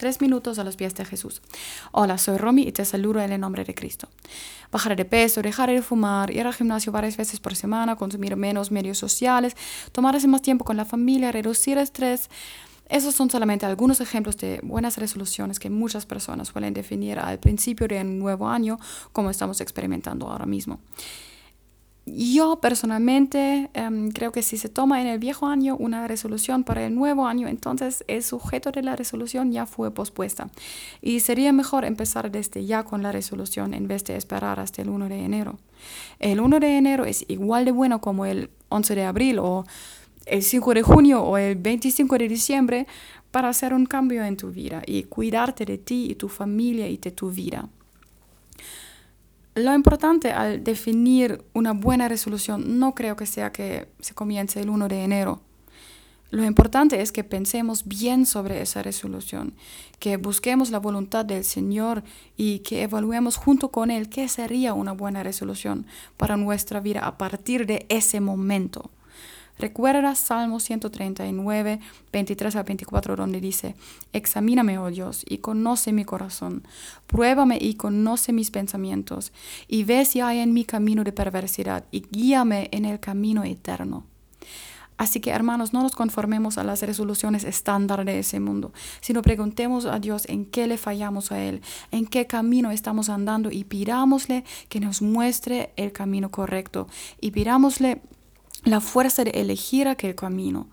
tres minutos a los pies de Jesús. Hola, soy Romy y te saludo en el nombre de Cristo. Bajar de peso, dejar de fumar, ir al gimnasio varias veces por semana, consumir menos medios sociales, tomarse más tiempo con la familia, reducir el estrés. Esos son solamente algunos ejemplos de buenas resoluciones que muchas personas suelen definir al principio de un nuevo año, como estamos experimentando ahora mismo. Yo personalmente em, creo que si se toma en el viejo año una resolución para el nuevo año, entonces el sujeto de la resolución ya fue pospuesta. Y sería mejor empezar desde ya con la resolución en vez de esperar hasta el 1 de enero. El 1 de enero es igual de bueno como el 11 de abril o el 5 de junio o el 25 de diciembre para hacer un cambio en tu vida y cuidarte de ti y tu familia y de tu vida. Lo importante al definir una buena resolución no creo que sea que se comience el 1 de enero. Lo importante es que pensemos bien sobre esa resolución, que busquemos la voluntad del Señor y que evaluemos junto con Él qué sería una buena resolución para nuestra vida a partir de ese momento. Recuerda Salmo 139, 23 a 24, donde dice, Examíname, oh Dios, y conoce mi corazón. Pruébame y conoce mis pensamientos, y ve si hay en mi camino de perversidad, y guíame en el camino eterno. Así que hermanos, no nos conformemos a las resoluciones estándar de ese mundo, sino preguntemos a Dios en qué le fallamos a Él, en qué camino estamos andando y pidámosle que nos muestre el camino correcto y pidámosle la fuerza de elegir aquel camino,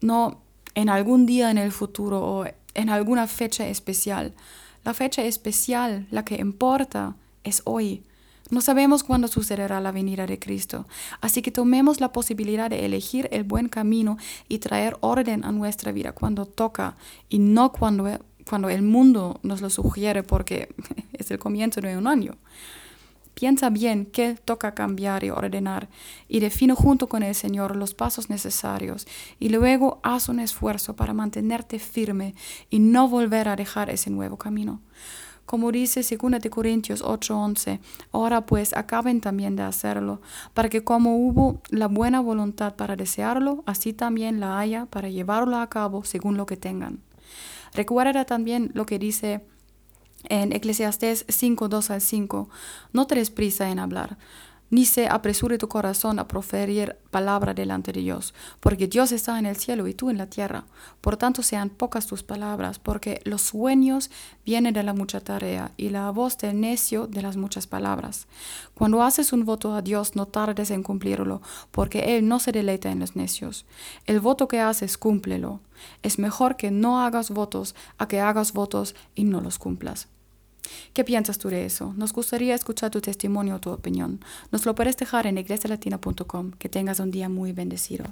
no en algún día en el futuro o en alguna fecha especial. La fecha especial, la que importa, es hoy. No sabemos cuándo sucederá la venida de Cristo, así que tomemos la posibilidad de elegir el buen camino y traer orden a nuestra vida cuando toca y no cuando, cuando el mundo nos lo sugiere porque es el comienzo de un año. Piensa bien qué toca cambiar y ordenar y define junto con el Señor los pasos necesarios y luego haz un esfuerzo para mantenerte firme y no volver a dejar ese nuevo camino. Como dice 2 Corintios 8:11, ahora pues acaben también de hacerlo, para que como hubo la buena voluntad para desearlo, así también la haya para llevarlo a cabo según lo que tengan. Recuerda también lo que dice en Eclesiastés 5, 2 al 5, no te des prisa en hablar, ni se apresure tu corazón a proferir palabra delante de Dios, porque Dios está en el cielo y tú en la tierra. Por tanto sean pocas tus palabras, porque los sueños vienen de la mucha tarea y la voz del necio de las muchas palabras. Cuando haces un voto a Dios, no tardes en cumplirlo, porque Él no se deleita en los necios. El voto que haces, cúmplelo. Es mejor que no hagas votos a que hagas votos y no los cumplas. ¿Qué piensas tú de eso? Nos gustaría escuchar tu testimonio o tu opinión. Nos lo puedes dejar en iglesialatina.com. Que tengas un día muy bendecido.